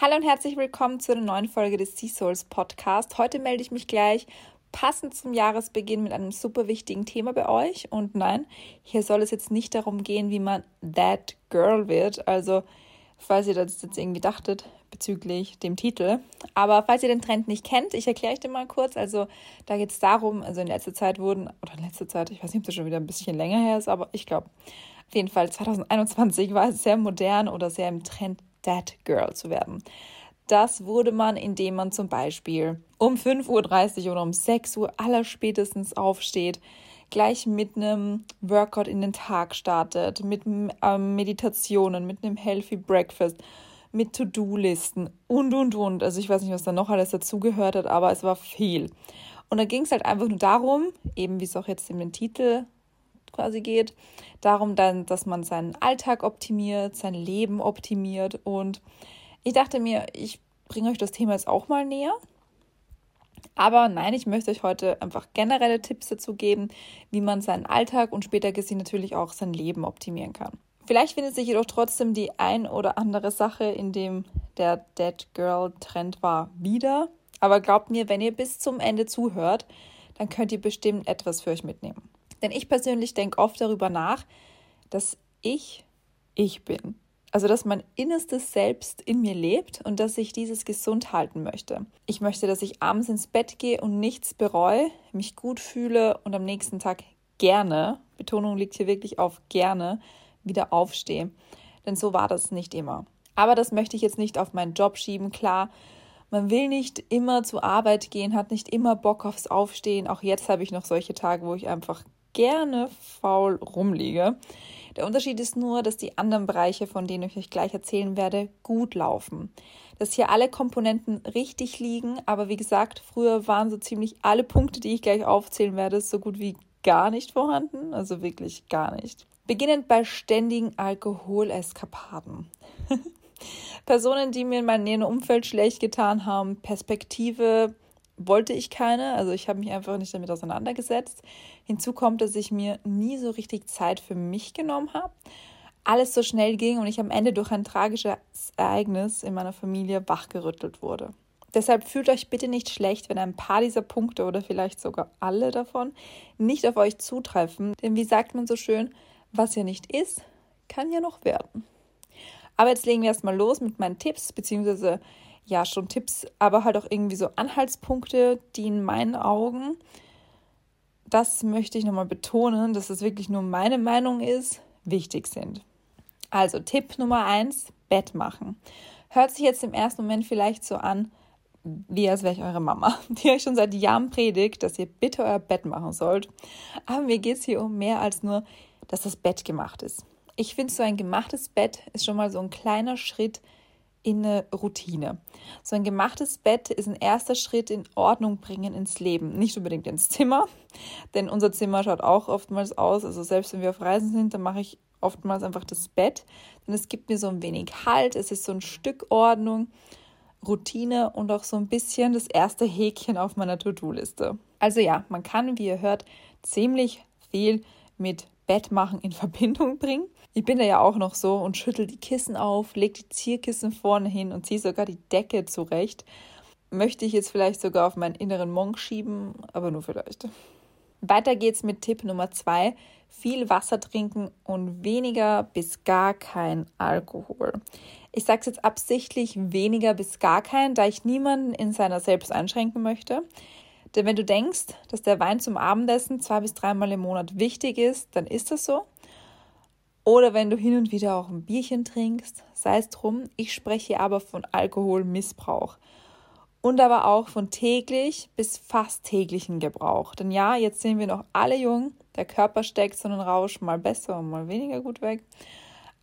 Hallo und herzlich willkommen zu einer neuen Folge des Sea Souls Podcast. Heute melde ich mich gleich passend zum Jahresbeginn mit einem super wichtigen Thema bei euch. Und nein, hier soll es jetzt nicht darum gehen, wie man That Girl wird. Also, falls ihr das jetzt irgendwie dachtet bezüglich dem Titel. Aber falls ihr den Trend nicht kennt, ich erkläre euch den mal kurz. Also, da geht es darum, also in letzter Zeit wurden, oder in letzter Zeit, ich weiß nicht, ob das schon wieder ein bisschen länger her ist, aber ich glaube, auf jeden Fall 2021 war es sehr modern oder sehr im Trend That Girl zu werden. Das wurde man, indem man zum Beispiel um 5.30 Uhr oder um 6 Uhr allerspätestens aufsteht, gleich mit einem Workout in den Tag startet, mit ähm, Meditationen, mit einem Healthy Breakfast, mit To-Do-Listen und, und, und. Also ich weiß nicht, was da noch alles dazugehört hat, aber es war viel. Und da ging es halt einfach nur darum, eben wie es auch jetzt in den Titel quasi geht, darum dann, dass man seinen Alltag optimiert, sein Leben optimiert. Und ich dachte mir, ich bringe euch das Thema jetzt auch mal näher. Aber nein, ich möchte euch heute einfach generelle Tipps dazu geben, wie man seinen Alltag und später gesehen natürlich auch sein Leben optimieren kann. Vielleicht findet sich jedoch trotzdem die ein oder andere Sache, in dem der Dead Girl Trend war, wieder. Aber glaubt mir, wenn ihr bis zum Ende zuhört, dann könnt ihr bestimmt etwas für euch mitnehmen. Denn ich persönlich denke oft darüber nach, dass ich ich bin. Also, dass mein innerstes Selbst in mir lebt und dass ich dieses gesund halten möchte. Ich möchte, dass ich abends ins Bett gehe und nichts bereue, mich gut fühle und am nächsten Tag gerne, Betonung liegt hier wirklich auf gerne, wieder aufstehe. Denn so war das nicht immer. Aber das möchte ich jetzt nicht auf meinen Job schieben. Klar, man will nicht immer zur Arbeit gehen, hat nicht immer Bock aufs Aufstehen. Auch jetzt habe ich noch solche Tage, wo ich einfach gerne faul rumliege. Der Unterschied ist nur, dass die anderen Bereiche, von denen ich euch gleich erzählen werde, gut laufen. Dass hier alle Komponenten richtig liegen, aber wie gesagt, früher waren so ziemlich alle Punkte, die ich gleich aufzählen werde, so gut wie gar nicht vorhanden, also wirklich gar nicht. Beginnend bei ständigen Alkoholeskapaden. Personen, die mir in meinem näheren Umfeld schlecht getan haben, Perspektive, wollte ich keine. Also ich habe mich einfach nicht damit auseinandergesetzt. Hinzu kommt, dass ich mir nie so richtig Zeit für mich genommen habe. Alles so schnell ging und ich am Ende durch ein tragisches Ereignis in meiner Familie wachgerüttelt wurde. Deshalb fühlt euch bitte nicht schlecht, wenn ein paar dieser Punkte oder vielleicht sogar alle davon nicht auf euch zutreffen. Denn wie sagt man so schön, was ja nicht ist, kann ja noch werden. Aber jetzt legen wir erstmal los mit meinen Tipps, beziehungsweise ja schon Tipps, aber halt auch irgendwie so Anhaltspunkte, die in meinen Augen, das möchte ich nochmal betonen, dass es wirklich nur meine Meinung ist, wichtig sind. Also Tipp Nummer eins, Bett machen. Hört sich jetzt im ersten Moment vielleicht so an, wie als wäre ich eure Mama, die euch schon seit Jahren predigt, dass ihr bitte euer Bett machen sollt. Aber mir geht es hier um mehr als nur, dass das Bett gemacht ist. Ich finde, so ein gemachtes Bett ist schon mal so ein kleiner Schritt in eine Routine. So ein gemachtes Bett ist ein erster Schritt in Ordnung bringen ins Leben. Nicht unbedingt ins Zimmer, denn unser Zimmer schaut auch oftmals aus. Also selbst wenn wir auf Reisen sind, dann mache ich oftmals einfach das Bett. Denn es gibt mir so ein wenig Halt, es ist so ein Stück Ordnung, Routine und auch so ein bisschen das erste Häkchen auf meiner To-Do-Liste. Also ja, man kann, wie ihr hört, ziemlich viel mit Bettmachen in Verbindung bringen. Ich bin da ja auch noch so und schüttel die Kissen auf, leg die Zierkissen vorne hin und ziehe sogar die Decke zurecht. Möchte ich jetzt vielleicht sogar auf meinen inneren Monk schieben, aber nur vielleicht. Weiter geht's mit Tipp Nummer zwei: viel Wasser trinken und weniger bis gar kein Alkohol. Ich sage es jetzt absichtlich weniger bis gar kein, da ich niemanden in seiner Selbst einschränken möchte. Denn wenn du denkst, dass der Wein zum Abendessen zwei bis dreimal im Monat wichtig ist, dann ist das so. Oder wenn du hin und wieder auch ein Bierchen trinkst, sei es drum. Ich spreche aber von Alkoholmissbrauch. Und aber auch von täglich bis fast täglichen Gebrauch. Denn ja, jetzt sind wir noch alle jung. Der Körper steckt so einen Rausch mal besser und mal weniger gut weg.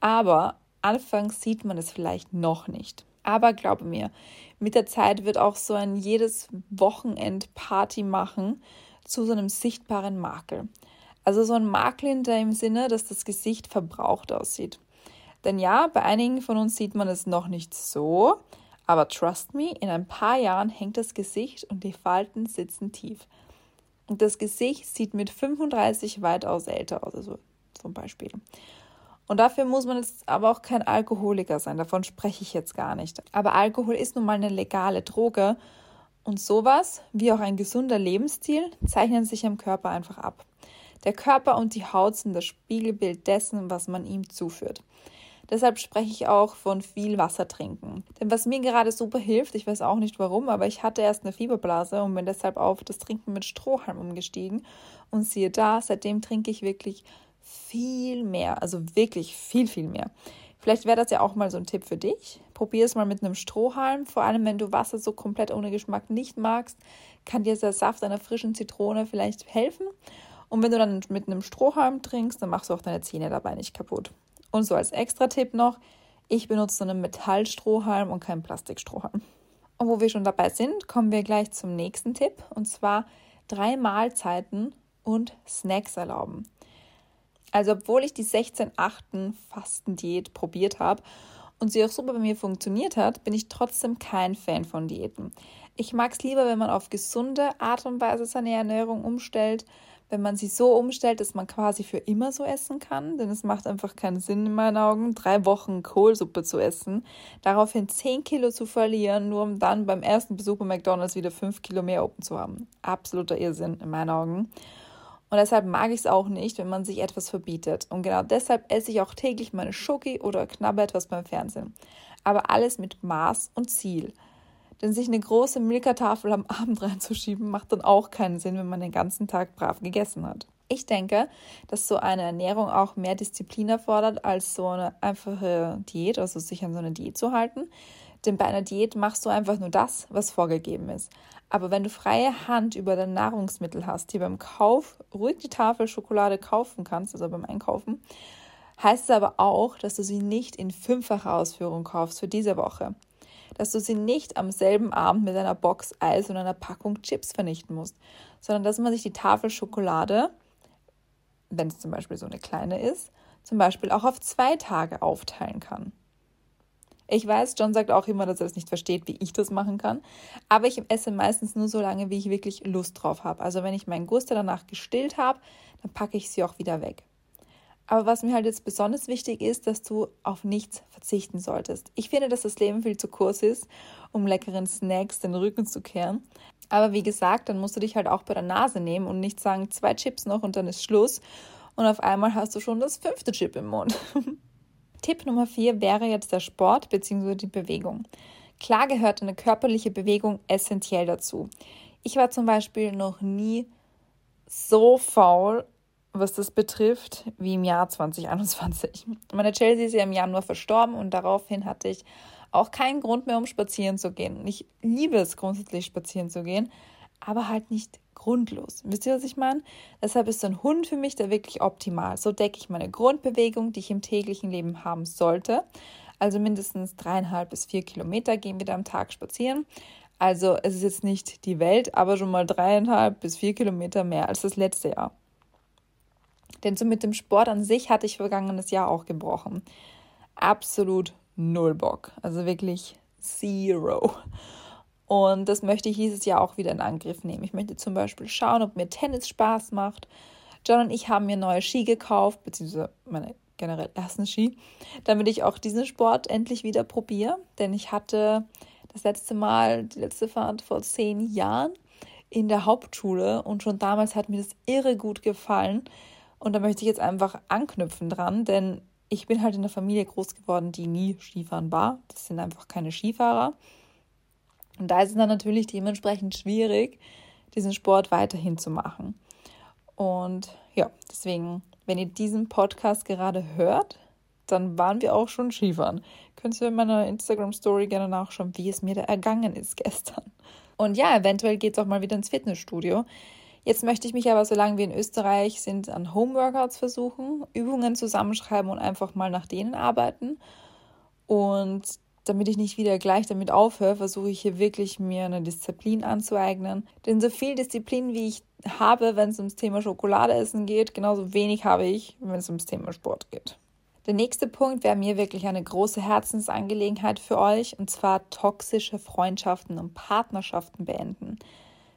Aber anfangs sieht man es vielleicht noch nicht. Aber glaube mir, mit der Zeit wird auch so ein jedes Wochenend Party machen zu so einem sichtbaren Makel. Also so ein Makel in dem Sinne, dass das Gesicht verbraucht aussieht. Denn ja, bei einigen von uns sieht man es noch nicht so, aber trust me, in ein paar Jahren hängt das Gesicht und die Falten sitzen tief. Und das Gesicht sieht mit 35 weitaus älter aus, also zum Beispiel. Und dafür muss man jetzt aber auch kein Alkoholiker sein, davon spreche ich jetzt gar nicht. Aber Alkohol ist nun mal eine legale Droge und sowas, wie auch ein gesunder Lebensstil, zeichnen sich im Körper einfach ab. Der Körper und die Haut sind das Spiegelbild dessen, was man ihm zuführt. Deshalb spreche ich auch von viel Wasser trinken. Denn was mir gerade super hilft, ich weiß auch nicht warum, aber ich hatte erst eine Fieberblase und bin deshalb auf das Trinken mit Strohhalm umgestiegen. Und siehe da, seitdem trinke ich wirklich viel mehr, also wirklich viel, viel mehr. Vielleicht wäre das ja auch mal so ein Tipp für dich. Probier es mal mit einem Strohhalm. Vor allem, wenn du Wasser so komplett ohne Geschmack nicht magst, kann dir der Saft einer frischen Zitrone vielleicht helfen. Und wenn du dann mit einem Strohhalm trinkst, dann machst du auch deine Zähne dabei nicht kaputt. Und so als Extra-Tipp noch, ich benutze einen Metallstrohhalm und keinen Plastikstrohhalm. Und wo wir schon dabei sind, kommen wir gleich zum nächsten Tipp. Und zwar drei Mahlzeiten und Snacks erlauben. Also obwohl ich die 16-8 Fastendiät probiert habe und sie auch super bei mir funktioniert hat, bin ich trotzdem kein Fan von Diäten. Ich mag es lieber, wenn man auf gesunde Art und Weise seine Ernährung umstellt, wenn man sie so umstellt, dass man quasi für immer so essen kann, denn es macht einfach keinen Sinn in meinen Augen, drei Wochen Kohlsuppe zu essen, daraufhin 10 Kilo zu verlieren, nur um dann beim ersten Besuch bei McDonalds wieder 5 Kilo mehr oben zu haben. Absoluter Irrsinn in meinen Augen. Und deshalb mag ich es auch nicht, wenn man sich etwas verbietet. Und genau deshalb esse ich auch täglich meine Schoki oder knabber etwas beim Fernsehen. Aber alles mit Maß und Ziel. Denn sich eine große Milka-Tafel am Abend reinzuschieben, macht dann auch keinen Sinn, wenn man den ganzen Tag brav gegessen hat. Ich denke, dass so eine Ernährung auch mehr Disziplin erfordert als so eine einfache Diät, also sich an so eine Diät zu halten. Denn bei einer Diät machst du einfach nur das, was vorgegeben ist. Aber wenn du freie Hand über dein Nahrungsmittel hast, die beim Kauf ruhig die Tafel Schokolade kaufen kannst, also beim Einkaufen, heißt es aber auch, dass du sie nicht in fünffacher Ausführung kaufst für diese Woche dass du sie nicht am selben Abend mit einer Box Eis und einer Packung Chips vernichten musst, sondern dass man sich die Tafel Schokolade, wenn es zum Beispiel so eine kleine ist, zum Beispiel auch auf zwei Tage aufteilen kann. Ich weiß, John sagt auch immer, dass er das nicht versteht, wie ich das machen kann. Aber ich esse meistens nur so lange, wie ich wirklich Lust drauf habe. Also wenn ich meinen Guster danach gestillt habe, dann packe ich sie auch wieder weg. Aber was mir halt jetzt besonders wichtig ist, dass du auf nichts verzichten solltest. Ich finde, dass das Leben viel zu kurz ist, um leckeren Snacks den Rücken zu kehren. Aber wie gesagt, dann musst du dich halt auch bei der Nase nehmen und nicht sagen, zwei Chips noch und dann ist Schluss. Und auf einmal hast du schon das fünfte Chip im Mund. Tipp Nummer vier wäre jetzt der Sport bzw. die Bewegung. Klar gehört eine körperliche Bewegung essentiell dazu. Ich war zum Beispiel noch nie so faul was das betrifft, wie im Jahr 2021. Meine Chelsea ist ja im Januar verstorben und daraufhin hatte ich auch keinen Grund mehr, um spazieren zu gehen. Ich liebe es grundsätzlich, spazieren zu gehen, aber halt nicht grundlos. Wisst ihr, was ich meine? Deshalb ist so ein Hund für mich da wirklich optimal. So decke ich meine Grundbewegung, die ich im täglichen Leben haben sollte. Also mindestens dreieinhalb bis vier Kilometer gehen wir da am Tag spazieren. Also es ist jetzt nicht die Welt, aber schon mal dreieinhalb bis vier Kilometer mehr als das letzte Jahr. Denn so mit dem Sport an sich hatte ich vergangenes Jahr auch gebrochen. Absolut null Bock. Also wirklich zero. Und das möchte ich dieses Jahr auch wieder in Angriff nehmen. Ich möchte zum Beispiel schauen, ob mir Tennis Spaß macht. John und ich haben mir neue Ski gekauft, beziehungsweise meine generell ersten Ski, damit ich auch diesen Sport endlich wieder probiere. Denn ich hatte das letzte Mal, die letzte Fahrt vor zehn Jahren in der Hauptschule und schon damals hat mir das irre gut gefallen. Und da möchte ich jetzt einfach anknüpfen dran, denn ich bin halt in einer Familie groß geworden, die nie Skifahren war. Das sind einfach keine Skifahrer. Und da ist es dann natürlich dementsprechend schwierig, diesen Sport weiterhin zu machen. Und ja, deswegen, wenn ihr diesen Podcast gerade hört, dann waren wir auch schon Skifahren. Könnt ihr in meiner Instagram-Story gerne nachschauen, wie es mir da ergangen ist gestern. Und ja, eventuell geht es auch mal wieder ins Fitnessstudio. Jetzt möchte ich mich aber, solange wir in Österreich sind, an Homeworkouts versuchen, Übungen zusammenschreiben und einfach mal nach denen arbeiten. Und damit ich nicht wieder gleich damit aufhöre, versuche ich hier wirklich mir eine Disziplin anzueignen. Denn so viel Disziplin, wie ich habe, wenn es ums Thema Schokoladeessen geht, genauso wenig habe ich, wenn es ums Thema Sport geht. Der nächste Punkt wäre mir wirklich eine große Herzensangelegenheit für euch, und zwar toxische Freundschaften und Partnerschaften beenden.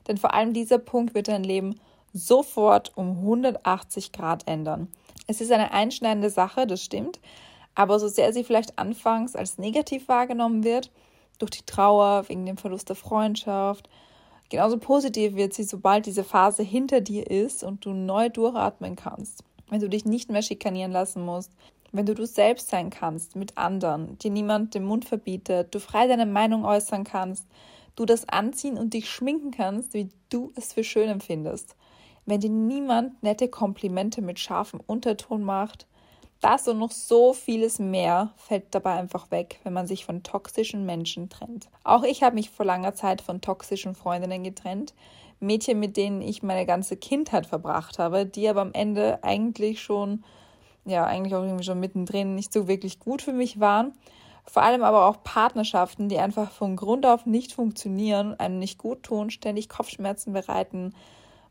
Denn vor allem dieser Punkt wird dein Leben sofort um 180 Grad ändern. Es ist eine einschneidende Sache, das stimmt, aber so sehr sie vielleicht anfangs als negativ wahrgenommen wird, durch die Trauer, wegen dem Verlust der Freundschaft, genauso positiv wird sie, sobald diese Phase hinter dir ist und du neu durchatmen kannst. Wenn du dich nicht mehr schikanieren lassen musst, wenn du du selbst sein kannst mit anderen, dir niemand den Mund verbietet, du frei deine Meinung äußern kannst, du das anziehen und dich schminken kannst, wie du es für schön empfindest. Wenn dir niemand nette Komplimente mit scharfem Unterton macht, das und noch so vieles mehr fällt dabei einfach weg, wenn man sich von toxischen Menschen trennt. Auch ich habe mich vor langer Zeit von toxischen Freundinnen getrennt. Mädchen, mit denen ich meine ganze Kindheit verbracht habe, die aber am Ende eigentlich schon ja eigentlich auch irgendwie schon mittendrin nicht so wirklich gut für mich waren. Vor allem aber auch Partnerschaften, die einfach von Grund auf nicht funktionieren, einem nicht gut tun, ständig Kopfschmerzen bereiten,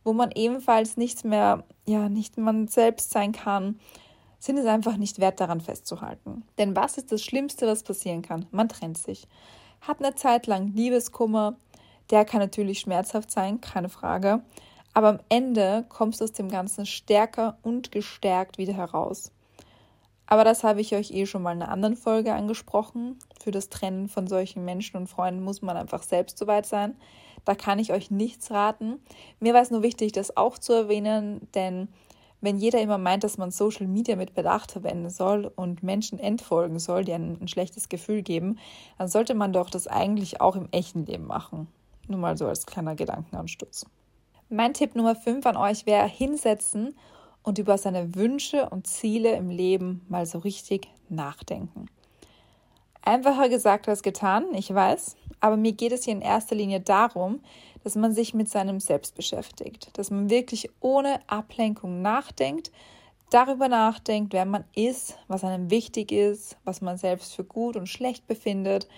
wo man ebenfalls nichts mehr, ja, nicht man selbst sein kann, sind es einfach nicht wert, daran festzuhalten. Denn was ist das Schlimmste, was passieren kann? Man trennt sich. Hat eine Zeit lang Liebeskummer, der kann natürlich schmerzhaft sein, keine Frage. Aber am Ende kommst du aus dem Ganzen stärker und gestärkt wieder heraus. Aber das habe ich euch eh schon mal in einer anderen Folge angesprochen. Für das Trennen von solchen Menschen und Freunden muss man einfach selbst soweit sein. Da kann ich euch nichts raten. Mir war es nur wichtig, das auch zu erwähnen, denn wenn jeder immer meint, dass man Social Media mit Bedacht verwenden soll und Menschen entfolgen soll, die einem ein schlechtes Gefühl geben, dann sollte man doch das eigentlich auch im echten Leben machen. Nur mal so als kleiner Gedankenanstoß. Mein Tipp Nummer 5 an euch wäre hinsetzen und über seine Wünsche und Ziele im Leben mal so richtig nachdenken. Einfacher gesagt als getan, ich weiß, aber mir geht es hier in erster Linie darum, dass man sich mit seinem Selbst beschäftigt, dass man wirklich ohne Ablenkung nachdenkt, darüber nachdenkt, wer man ist, was einem wichtig ist, was man selbst für gut und schlecht befindet,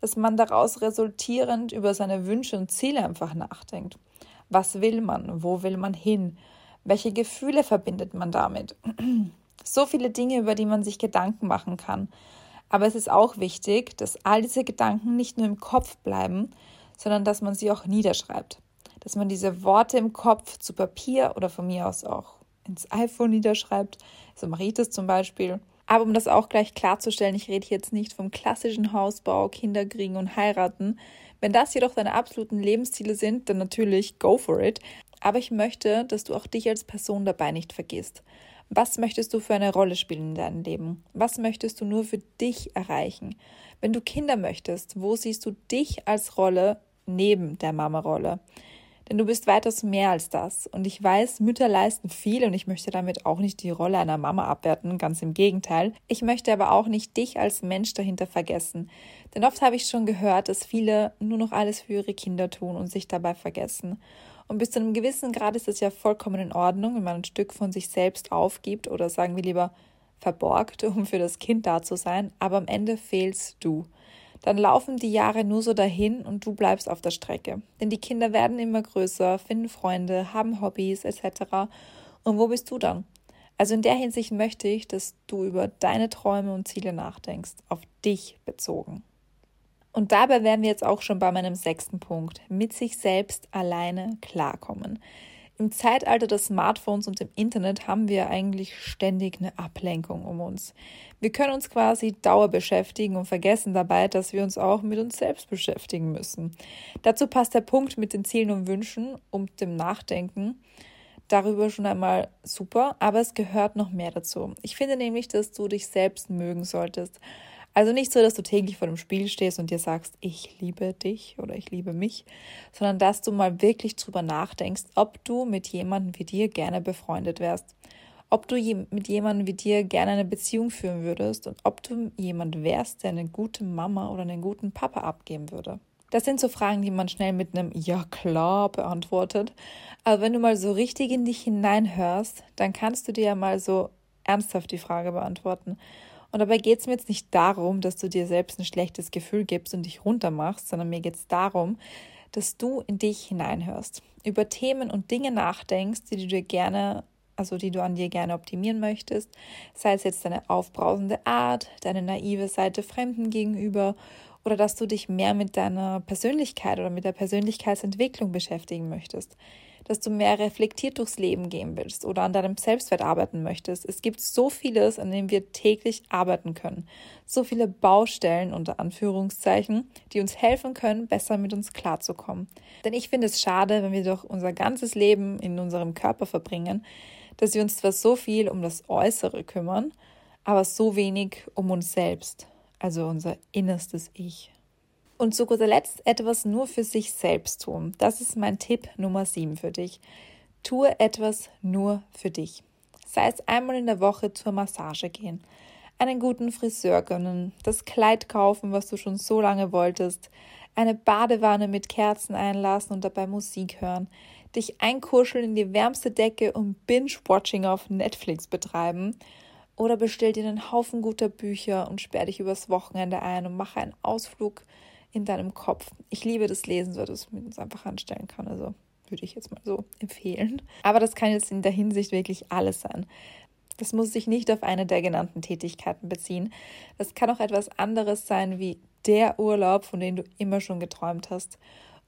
dass man daraus resultierend über seine Wünsche und Ziele einfach nachdenkt. Was will man? Wo will man hin? Welche Gefühle verbindet man damit? So viele Dinge, über die man sich Gedanken machen kann. Aber es ist auch wichtig, dass all diese Gedanken nicht nur im Kopf bleiben, sondern dass man sie auch niederschreibt. Dass man diese Worte im Kopf zu Papier oder von mir aus auch ins iPhone niederschreibt. So mache ich das zum Beispiel. Aber um das auch gleich klarzustellen, ich rede jetzt nicht vom klassischen Hausbau, Kinderkriegen und heiraten, wenn das jedoch deine absoluten Lebensziele sind, dann natürlich go for it. Aber ich möchte, dass du auch dich als Person dabei nicht vergisst. Was möchtest du für eine Rolle spielen in deinem Leben? Was möchtest du nur für dich erreichen? Wenn du Kinder möchtest, wo siehst du dich als Rolle neben der Mama-Rolle? Denn du bist weitaus mehr als das. Und ich weiß, Mütter leisten viel und ich möchte damit auch nicht die Rolle einer Mama abwerten, ganz im Gegenteil. Ich möchte aber auch nicht dich als Mensch dahinter vergessen. Denn oft habe ich schon gehört, dass viele nur noch alles für ihre Kinder tun und sich dabei vergessen. Und bis zu einem gewissen Grad ist es ja vollkommen in Ordnung, wenn man ein Stück von sich selbst aufgibt oder sagen wir lieber verborgt, um für das Kind da zu sein. Aber am Ende fehlst du dann laufen die Jahre nur so dahin und du bleibst auf der Strecke. Denn die Kinder werden immer größer, finden Freunde, haben Hobbys etc. Und wo bist du dann? Also in der Hinsicht möchte ich, dass du über deine Träume und Ziele nachdenkst, auf dich bezogen. Und dabei wären wir jetzt auch schon bei meinem sechsten Punkt, mit sich selbst alleine klarkommen. Im Zeitalter des Smartphones und dem Internet haben wir eigentlich ständig eine Ablenkung um uns. Wir können uns quasi Dauer beschäftigen und vergessen dabei, dass wir uns auch mit uns selbst beschäftigen müssen. Dazu passt der Punkt mit den Zielen und Wünschen und dem Nachdenken darüber schon einmal super, aber es gehört noch mehr dazu. Ich finde nämlich, dass du dich selbst mögen solltest. Also nicht so, dass du täglich vor dem Spiegel stehst und dir sagst, ich liebe dich oder ich liebe mich, sondern dass du mal wirklich drüber nachdenkst, ob du mit jemandem wie dir gerne befreundet wärst, ob du mit jemandem wie dir gerne eine Beziehung führen würdest und ob du jemand wärst, der eine gute Mama oder einen guten Papa abgeben würde. Das sind so Fragen, die man schnell mit einem Ja klar beantwortet. Aber wenn du mal so richtig in dich hineinhörst, dann kannst du dir ja mal so ernsthaft die Frage beantworten. Und dabei geht es mir jetzt nicht darum, dass du dir selbst ein schlechtes Gefühl gibst und dich runtermachst, sondern mir geht es darum, dass du in dich hineinhörst, über Themen und Dinge nachdenkst, die du dir gerne, also die du an dir gerne optimieren möchtest, sei es jetzt deine aufbrausende Art, deine naive Seite Fremden gegenüber oder dass du dich mehr mit deiner Persönlichkeit oder mit der Persönlichkeitsentwicklung beschäftigen möchtest. Dass du mehr reflektiert durchs Leben gehen willst oder an deinem Selbstwert arbeiten möchtest. Es gibt so vieles, an dem wir täglich arbeiten können. So viele Baustellen unter Anführungszeichen, die uns helfen können, besser mit uns klarzukommen. Denn ich finde es schade, wenn wir doch unser ganzes Leben in unserem Körper verbringen, dass wir uns zwar so viel um das Äußere kümmern, aber so wenig um uns selbst, also unser innerstes Ich. Und zu guter Letzt etwas nur für sich selbst tun. Das ist mein Tipp Nummer 7 für dich. Tue etwas nur für dich. Sei es einmal in der Woche zur Massage gehen, einen guten Friseur gönnen, das Kleid kaufen, was du schon so lange wolltest, eine Badewanne mit Kerzen einlassen und dabei Musik hören, dich einkuscheln in die wärmste Decke und Binge-Watching auf Netflix betreiben oder bestell dir einen Haufen guter Bücher und sperr dich übers Wochenende ein und mache einen Ausflug in deinem Kopf. Ich liebe das Lesen, so dass man es einfach anstellen kann. Also würde ich jetzt mal so empfehlen. Aber das kann jetzt in der Hinsicht wirklich alles sein. Das muss sich nicht auf eine der genannten Tätigkeiten beziehen. Das kann auch etwas anderes sein wie der Urlaub, von dem du immer schon geträumt hast.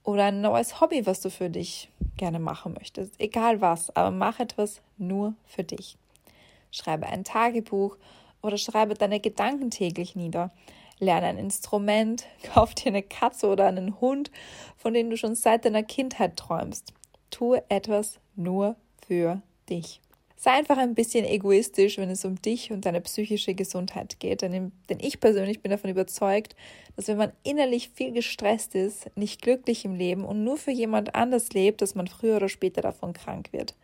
Oder ein neues Hobby, was du für dich gerne machen möchtest. Egal was, aber mach etwas nur für dich. Schreibe ein Tagebuch oder schreibe deine Gedanken täglich nieder. Lerne ein Instrument, kauf dir eine Katze oder einen Hund, von denen du schon seit deiner Kindheit träumst. Tue etwas nur für dich. Sei einfach ein bisschen egoistisch, wenn es um dich und deine psychische Gesundheit geht. Denn, ich persönlich bin davon überzeugt, dass wenn man innerlich viel gestresst ist, nicht glücklich im Leben und nur für jemand anders lebt, dass man früher oder später davon krank wird.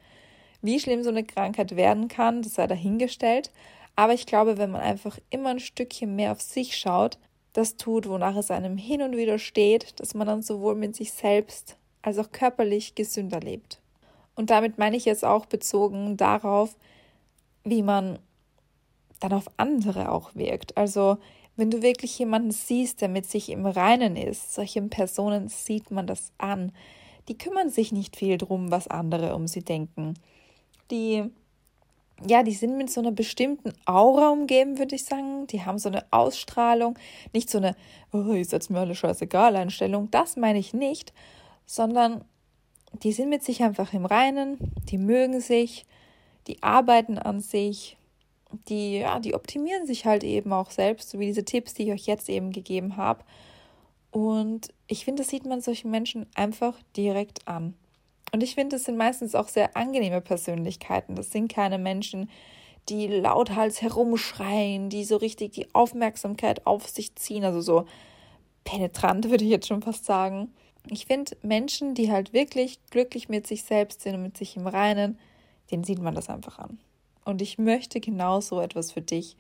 Wie schlimm so eine Krankheit werden kann, das sei dahingestellt. Aber ich glaube, wenn man einfach immer ein Stückchen mehr auf sich schaut, das tut, wonach es einem hin und wieder steht, dass man dann sowohl mit sich selbst als auch körperlich gesünder lebt. Und damit meine ich jetzt auch bezogen darauf, wie man dann auf andere auch wirkt. Also wenn du wirklich jemanden siehst, der mit sich im Reinen ist, solchen Personen sieht man das an. Die kümmern sich nicht viel drum, was andere um sie denken. Die ja, die sind mit so einer bestimmten Aura umgeben, würde ich sagen. Die haben so eine Ausstrahlung, nicht so eine, oh, ich setze mir alle scheißegal Einstellung. Das meine ich nicht, sondern die sind mit sich einfach im Reinen, die mögen sich, die arbeiten an sich, die, ja, die optimieren sich halt eben auch selbst, so wie diese Tipps, die ich euch jetzt eben gegeben habe. Und ich finde, das sieht man solchen Menschen einfach direkt an. Und ich finde, das sind meistens auch sehr angenehme Persönlichkeiten. Das sind keine Menschen, die lauthals herumschreien, die so richtig die Aufmerksamkeit auf sich ziehen, also so penetrant würde ich jetzt schon fast sagen. Ich finde Menschen, die halt wirklich glücklich mit sich selbst sind und mit sich im Reinen, denen sieht man das einfach an. Und ich möchte genau so etwas für dich,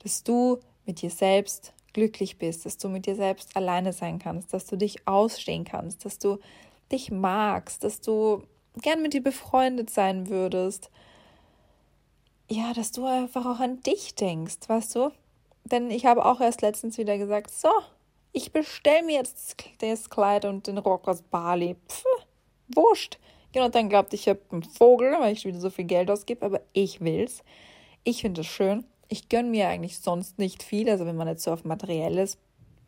dass du mit dir selbst glücklich bist, dass du mit dir selbst alleine sein kannst, dass du dich ausstehen kannst, dass du dich magst, dass du gern mit dir befreundet sein würdest. Ja, dass du einfach auch an dich denkst, weißt du? Denn ich habe auch erst letztens wieder gesagt, so, ich bestelle mir jetzt das Kleid und den Rock aus Bali. Pff, wurscht. Genau, dann glaubt ich habe einen Vogel, weil ich wieder so viel Geld ausgebe, aber ich will's. Ich finde es schön. Ich gönne mir eigentlich sonst nicht viel, also wenn man jetzt so auf Materielles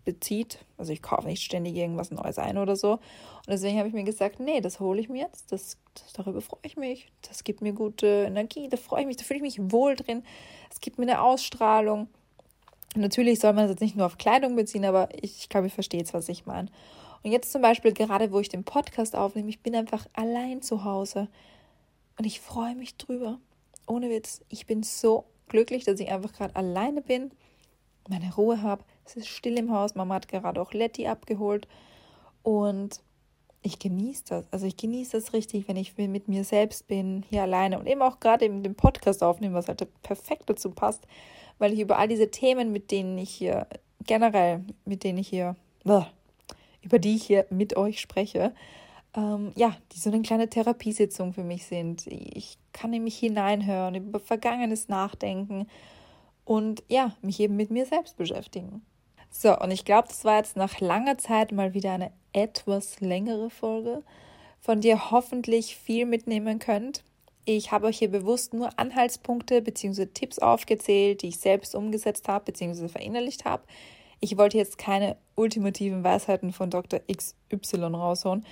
bezieht. Also ich kaufe nicht ständig irgendwas Neues ein oder so. Und deswegen habe ich mir gesagt, nee, das hole ich mir jetzt. Das, das, darüber freue ich mich. Das gibt mir gute Energie. Da freue ich mich, da fühle ich mich wohl drin. Es gibt mir eine Ausstrahlung. natürlich soll man das jetzt nicht nur auf Kleidung beziehen, aber ich, ich glaube, ich verstehe jetzt, was ich meine. Und jetzt zum Beispiel, gerade wo ich den Podcast aufnehme, ich bin einfach allein zu Hause. Und ich freue mich drüber. Ohne Witz. Ich bin so glücklich, dass ich einfach gerade alleine bin, meine Ruhe habe es ist still im Haus. Mama hat gerade auch Letty abgeholt. Und ich genieße das. Also ich genieße das richtig, wenn ich mit mir selbst bin, hier alleine und eben auch gerade eben den Podcast aufnehmen, was halt perfekt dazu passt, weil ich über all diese Themen, mit denen ich hier generell, mit denen ich hier, über die ich hier mit euch spreche, ähm, ja, die so eine kleine Therapiesitzung für mich sind. Ich kann in mich hineinhören, über Vergangenes nachdenken und ja, mich eben mit mir selbst beschäftigen. So, und ich glaube, das war jetzt nach langer Zeit mal wieder eine etwas längere Folge, von der ihr hoffentlich viel mitnehmen könnt. Ich habe euch hier bewusst nur Anhaltspunkte bzw. Tipps aufgezählt, die ich selbst umgesetzt habe bzw. verinnerlicht habe. Ich wollte jetzt keine ultimativen Weisheiten von Dr. XY raushauen,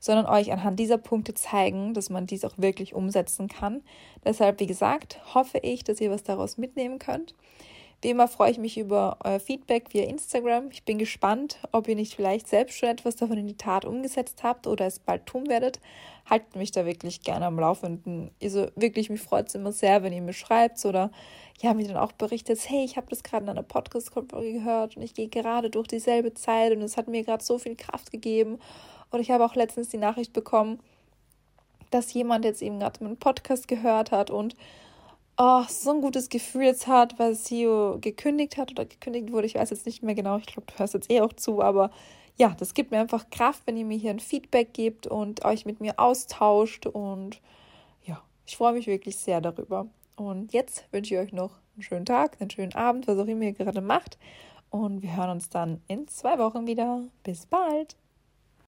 sondern euch anhand dieser Punkte zeigen, dass man dies auch wirklich umsetzen kann. Deshalb, wie gesagt, hoffe ich, dass ihr was daraus mitnehmen könnt. Wie immer freue ich mich über euer Feedback via Instagram. Ich bin gespannt, ob ihr nicht vielleicht selbst schon etwas davon in die Tat umgesetzt habt oder es bald tun werdet. Haltet mich da wirklich gerne am Laufenden. Also wirklich, mich freut es immer sehr, wenn ihr mir schreibt oder ja, mir dann auch berichtet, hey, ich habe das gerade in einer Podcast-Folge gehört und ich gehe gerade durch dieselbe Zeit und es hat mir gerade so viel Kraft gegeben. Und ich habe auch letztens die Nachricht bekommen, dass jemand jetzt eben gerade meinen Podcast gehört hat und oh, so ein gutes Gefühl jetzt hat, weil CEO gekündigt hat oder gekündigt wurde. Ich weiß jetzt nicht mehr genau. Ich glaube, du hörst jetzt eh auch zu, aber ja, das gibt mir einfach Kraft, wenn ihr mir hier ein Feedback gebt und euch mit mir austauscht. Und ja, ich freue mich wirklich sehr darüber. Und jetzt wünsche ich euch noch einen schönen Tag, einen schönen Abend, was auch immer ihr gerade macht. Und wir hören uns dann in zwei Wochen wieder. Bis bald.